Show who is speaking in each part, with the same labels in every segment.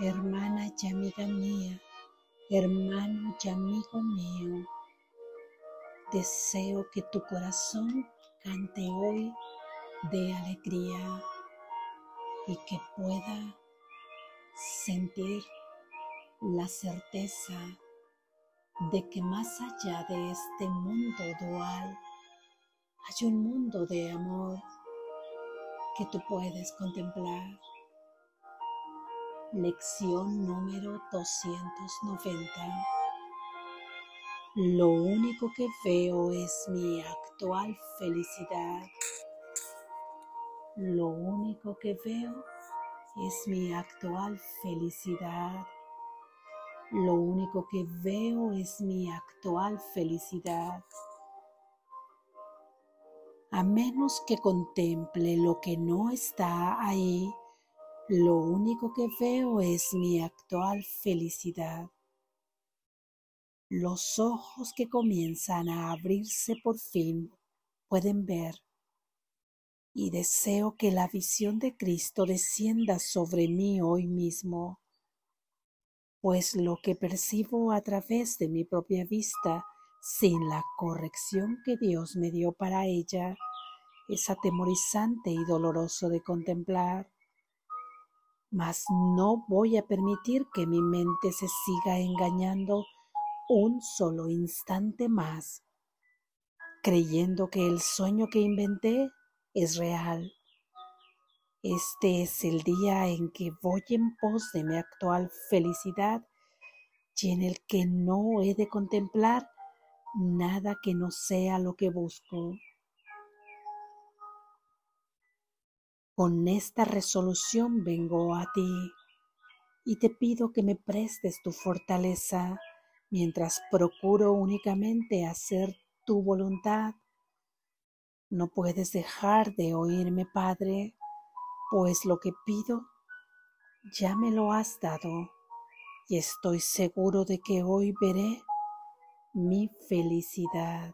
Speaker 1: hermana y amiga mía, hermano y amigo mío. Deseo que tu corazón cante hoy de alegría y que pueda sentir la certeza de que más allá de este mundo dual hay un mundo de amor que tú puedes contemplar. Lección número 290. Lo único que veo es mi actual felicidad. Lo único que veo es mi actual felicidad. Lo único que veo es mi actual felicidad. A menos que contemple lo que no está ahí, lo único que veo es mi actual felicidad. Los ojos que comienzan a abrirse por fin pueden ver y deseo que la visión de Cristo descienda sobre mí hoy mismo, pues lo que percibo a través de mi propia vista, sin la corrección que Dios me dio para ella, es atemorizante y doloroso de contemplar. Mas no voy a permitir que mi mente se siga engañando un solo instante más, creyendo que el sueño que inventé es real. Este es el día en que voy en pos de mi actual felicidad y en el que no he de contemplar nada que no sea lo que busco. Con esta resolución vengo a ti y te pido que me prestes tu fortaleza mientras procuro únicamente hacer tu voluntad no puedes dejar de oírme, Padre, pues lo que pido ya me lo has dado y estoy seguro de que hoy veré mi felicidad.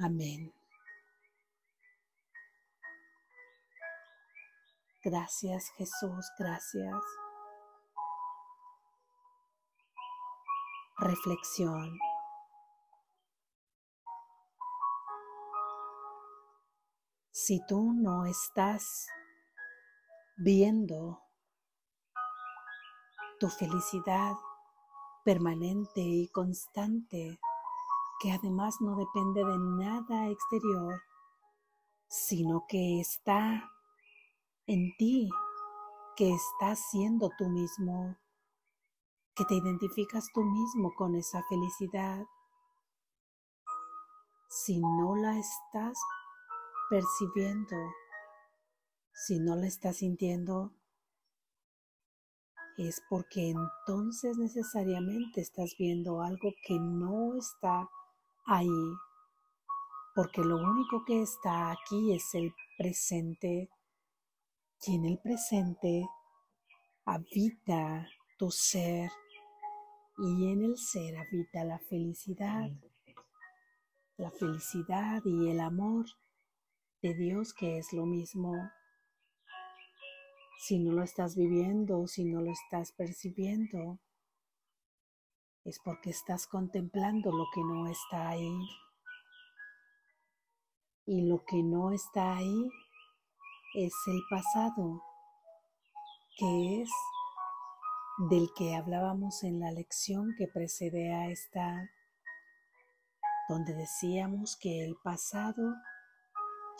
Speaker 1: Amén. Gracias Jesús, gracias. Reflexión. si tú no estás viendo tu felicidad permanente y constante, que además no depende de nada exterior, sino que está en ti, que estás siendo tú mismo, que te identificas tú mismo con esa felicidad. Si no la estás percibiendo, si no la estás sintiendo, es porque entonces necesariamente estás viendo algo que no está ahí, porque lo único que está aquí es el presente y en el presente habita tu ser y en el ser habita la felicidad, la felicidad y el amor de Dios que es lo mismo. Si no lo estás viviendo, si no lo estás percibiendo, es porque estás contemplando lo que no está ahí. Y lo que no está ahí es el pasado, que es del que hablábamos en la lección que precede a esta, donde decíamos que el pasado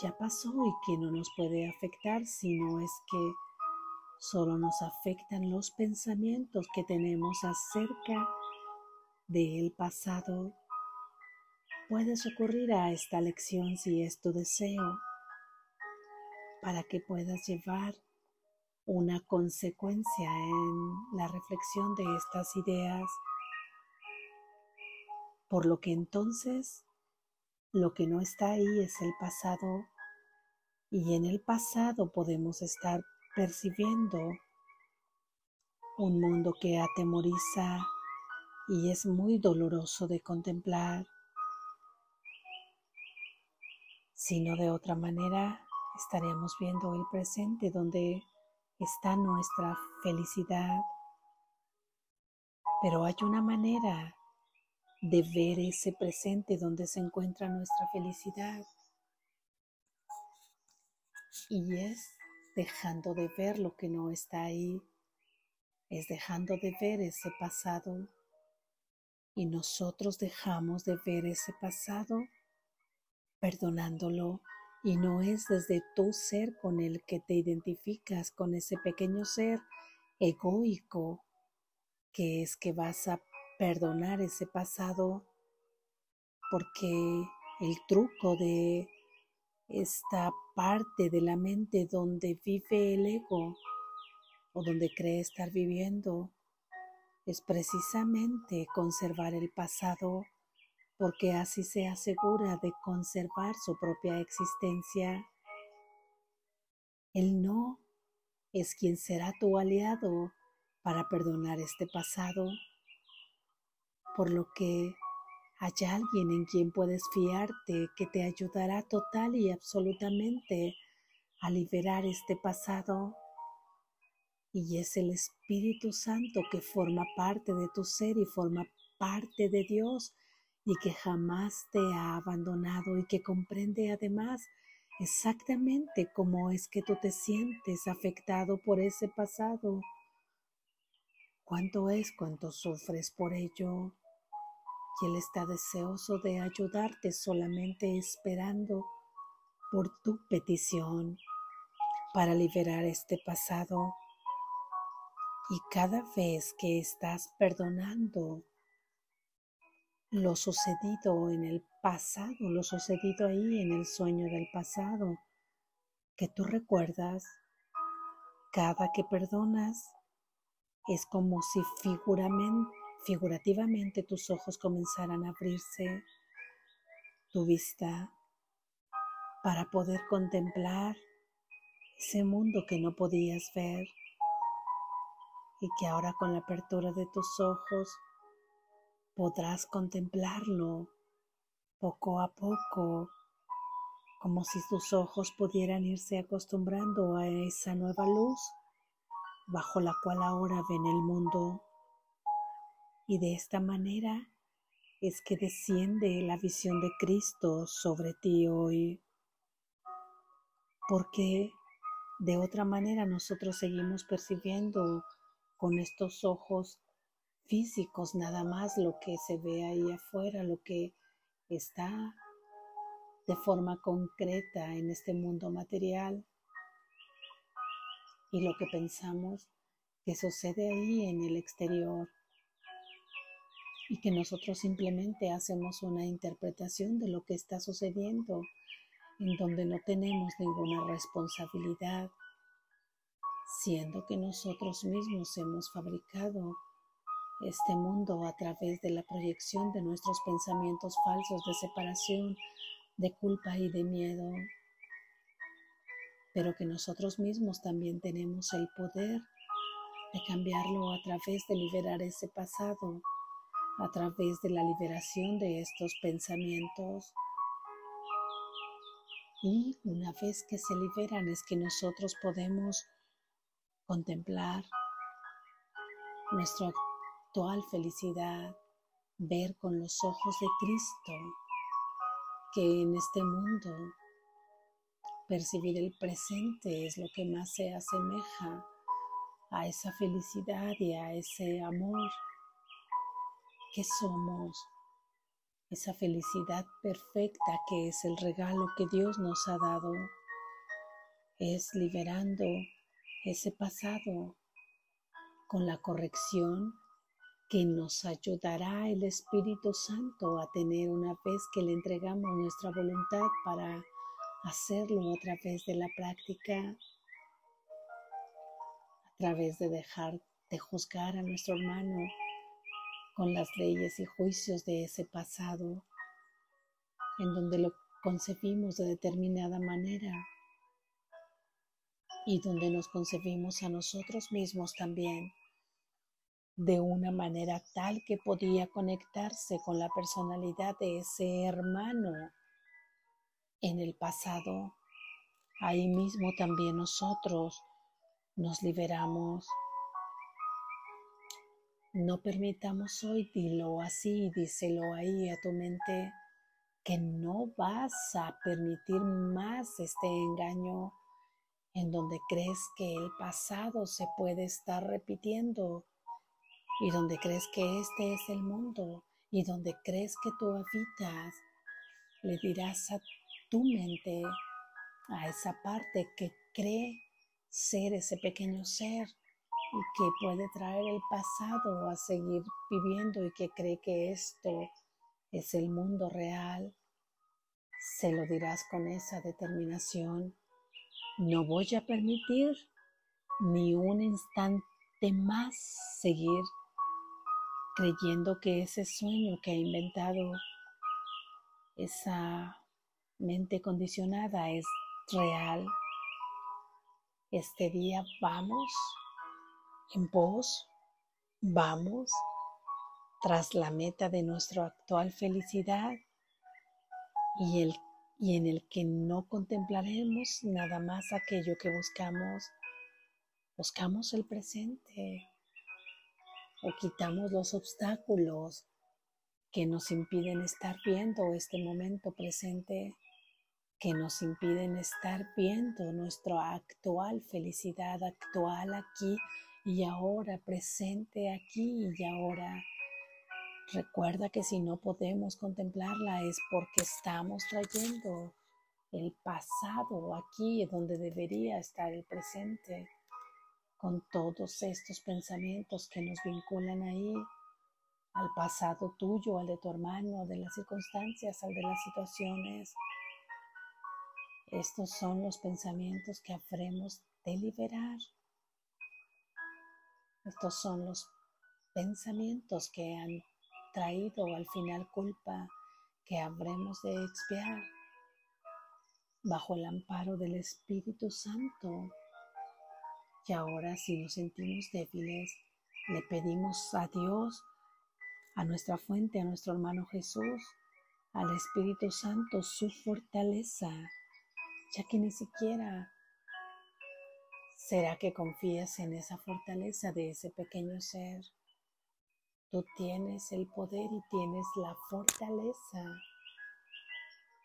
Speaker 1: ya pasó y que no nos puede afectar, sino es que solo nos afectan los pensamientos que tenemos acerca del pasado. Puedes ocurrir a esta lección si es tu deseo, para que puedas llevar una consecuencia en la reflexión de estas ideas, por lo que entonces lo que no está ahí es el pasado y en el pasado podemos estar percibiendo un mundo que atemoriza y es muy doloroso de contemplar. Sino de otra manera estaríamos viendo el presente donde está nuestra felicidad. Pero hay una manera de ver ese presente donde se encuentra nuestra felicidad. Y es dejando de ver lo que no está ahí, es dejando de ver ese pasado. Y nosotros dejamos de ver ese pasado perdonándolo. Y no es desde tu ser con el que te identificas, con ese pequeño ser egoico, que es que vas a perdonar ese pasado, porque el truco de esta parte de la mente donde vive el ego o donde cree estar viviendo es precisamente conservar el pasado porque así se asegura de conservar su propia existencia. El no es quien será tu aliado para perdonar este pasado, por lo que hay alguien en quien puedes fiarte que te ayudará total y absolutamente a liberar este pasado. Y es el Espíritu Santo que forma parte de tu ser y forma parte de Dios y que jamás te ha abandonado y que comprende además exactamente cómo es que tú te sientes afectado por ese pasado. ¿Cuánto es cuánto sufres por ello? y Él está deseoso de ayudarte solamente esperando por tu petición para liberar este pasado. Y cada vez que estás perdonando lo sucedido en el pasado, lo sucedido ahí en el sueño del pasado, que tú recuerdas, cada que perdonas es como si figurativamente tus ojos comenzarán a abrirse, tu vista, para poder contemplar ese mundo que no podías ver y que ahora con la apertura de tus ojos podrás contemplarlo poco a poco, como si tus ojos pudieran irse acostumbrando a esa nueva luz bajo la cual ahora ven el mundo. Y de esta manera es que desciende la visión de Cristo sobre ti hoy. Porque de otra manera nosotros seguimos percibiendo con estos ojos físicos nada más lo que se ve ahí afuera, lo que está de forma concreta en este mundo material. Y lo que pensamos que sucede ahí en el exterior. Y que nosotros simplemente hacemos una interpretación de lo que está sucediendo, en donde no tenemos ninguna responsabilidad, siendo que nosotros mismos hemos fabricado este mundo a través de la proyección de nuestros pensamientos falsos de separación, de culpa y de miedo, pero que nosotros mismos también tenemos el poder de cambiarlo a través de liberar ese pasado a través de la liberación de estos pensamientos. Y una vez que se liberan es que nosotros podemos contemplar nuestra actual felicidad, ver con los ojos de Cristo que en este mundo percibir el presente es lo que más se asemeja a esa felicidad y a ese amor que somos, esa felicidad perfecta que es el regalo que Dios nos ha dado, es liberando ese pasado con la corrección que nos ayudará el Espíritu Santo a tener una vez que le entregamos nuestra voluntad para hacerlo a través de la práctica, a través de dejar de juzgar a nuestro hermano con las leyes y juicios de ese pasado, en donde lo concebimos de determinada manera y donde nos concebimos a nosotros mismos también de una manera tal que podía conectarse con la personalidad de ese hermano en el pasado. Ahí mismo también nosotros nos liberamos. No permitamos hoy, dilo así, díselo ahí a tu mente, que no vas a permitir más este engaño en donde crees que el pasado se puede estar repitiendo y donde crees que este es el mundo y donde crees que tú habitas, le dirás a tu mente, a esa parte que cree ser ese pequeño ser y que puede traer el pasado a seguir viviendo y que cree que esto es el mundo real, se lo dirás con esa determinación. No voy a permitir ni un instante más seguir creyendo que ese sueño que ha inventado esa mente condicionada es real. Este día vamos en pos, vamos tras la meta de nuestra actual felicidad y, el, y en el que no contemplaremos nada más aquello que buscamos. Buscamos el presente o quitamos los obstáculos que nos impiden estar viendo este momento presente, que nos impiden estar viendo nuestra actual felicidad actual aquí y ahora, presente aquí y ahora. Recuerda que si no podemos contemplarla es porque estamos trayendo el pasado aquí donde debería estar el presente con todos estos pensamientos que nos vinculan ahí, al pasado tuyo, al de tu hermano, de las circunstancias, al de las situaciones. Estos son los pensamientos que habremos de liberar. Estos son los pensamientos que han traído al final culpa que habremos de expiar bajo el amparo del Espíritu Santo y ahora si nos sentimos débiles, le pedimos a Dios, a nuestra fuente, a nuestro hermano Jesús, al Espíritu Santo, su fortaleza, ya que ni siquiera será que confías en esa fortaleza de ese pequeño ser. Tú tienes el poder y tienes la fortaleza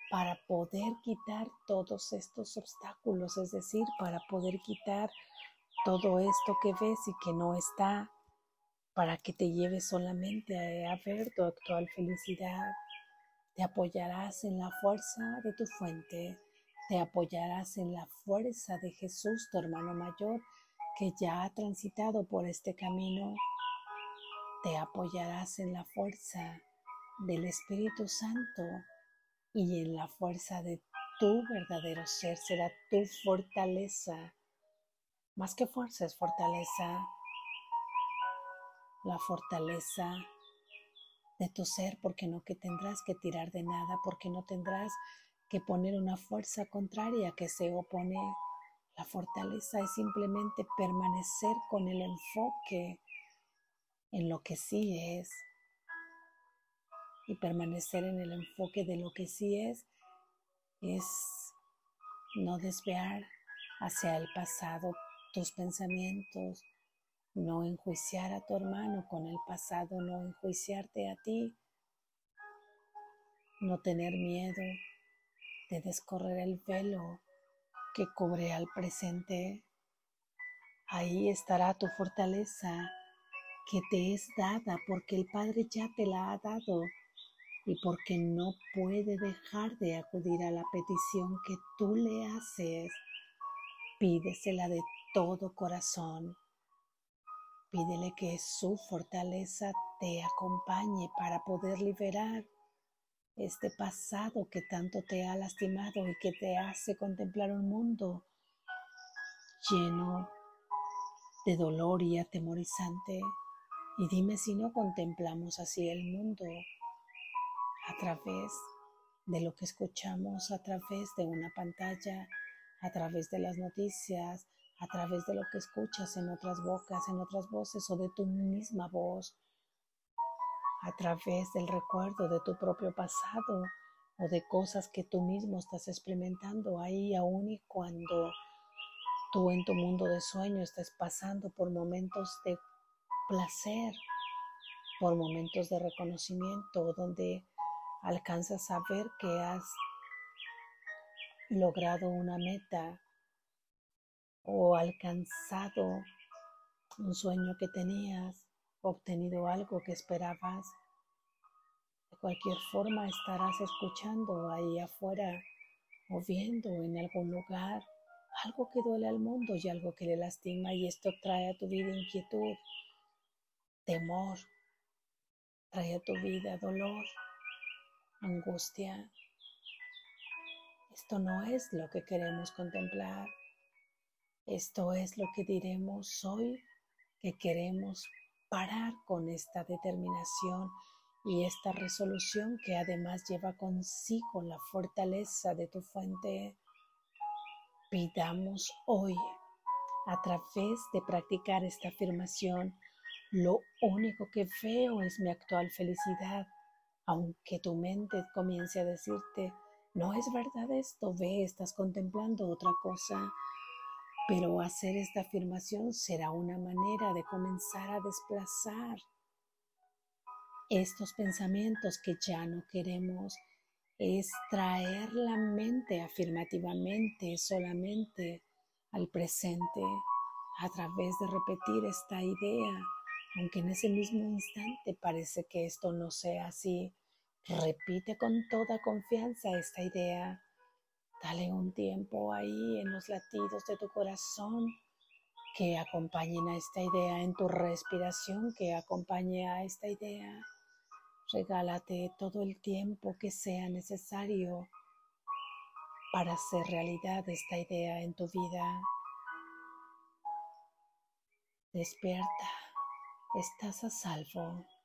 Speaker 1: para poder quitar todos estos obstáculos, es decir, para poder quitar todo esto que ves y que no está para que te lleves solamente a ver tu actual felicidad. Te apoyarás en la fuerza de tu fuente, te apoyarás en la fuerza de Jesús, tu hermano mayor, que ya ha transitado por este camino. Te apoyarás en la fuerza del Espíritu Santo y en la fuerza de tu verdadero ser será tu fortaleza más que fuerza es fortaleza, la fortaleza de tu ser, porque no que tendrás que tirar de nada, porque no tendrás que poner una fuerza contraria que se opone. La fortaleza es simplemente permanecer con el enfoque en lo que sí es y permanecer en el enfoque de lo que sí es es no desviar hacia el pasado tus pensamientos, no enjuiciar a tu hermano con el pasado, no enjuiciarte a ti, no tener miedo de descorrer el velo que cubre al presente. Ahí estará tu fortaleza que te es dada porque el Padre ya te la ha dado y porque no puede dejar de acudir a la petición que tú le haces. Pídesela de todo corazón. Pídele que su fortaleza te acompañe para poder liberar este pasado que tanto te ha lastimado y que te hace contemplar un mundo lleno de dolor y atemorizante. Y dime si no contemplamos así el mundo a través de lo que escuchamos, a través de una pantalla, a través de las noticias, a través de lo que escuchas en otras bocas, en otras voces o de tu misma voz, a través del recuerdo de tu propio pasado o de cosas que tú mismo estás experimentando ahí aún y cuando tú en tu mundo de sueño estés pasando por momentos de placer, por momentos de reconocimiento, donde alcanzas a ver que has logrado una meta o alcanzado un sueño que tenías, obtenido algo que esperabas. De cualquier forma estarás escuchando ahí afuera o viendo en algún lugar algo que duele al mundo y algo que le lastima y esto trae a tu vida inquietud, temor, trae a tu vida dolor, angustia. Esto no es lo que queremos contemplar. Esto es lo que diremos hoy que queremos parar con esta determinación y esta resolución que además lleva consigo la fortaleza de tu fuente. Pidamos hoy, a través de practicar esta afirmación, lo único que veo es mi actual felicidad, aunque tu mente comience a decirte, no es verdad esto, ve, estás contemplando otra cosa. Pero hacer esta afirmación será una manera de comenzar a desplazar estos pensamientos que ya no queremos. Es traer la mente afirmativamente solamente al presente a través de repetir esta idea, aunque en ese mismo instante parece que esto no sea así. Repite con toda confianza esta idea. Dale un tiempo ahí en los latidos de tu corazón que acompañen a esta idea, en tu respiración que acompañe a esta idea. Regálate todo el tiempo que sea necesario para hacer realidad esta idea en tu vida. Despierta, estás a salvo.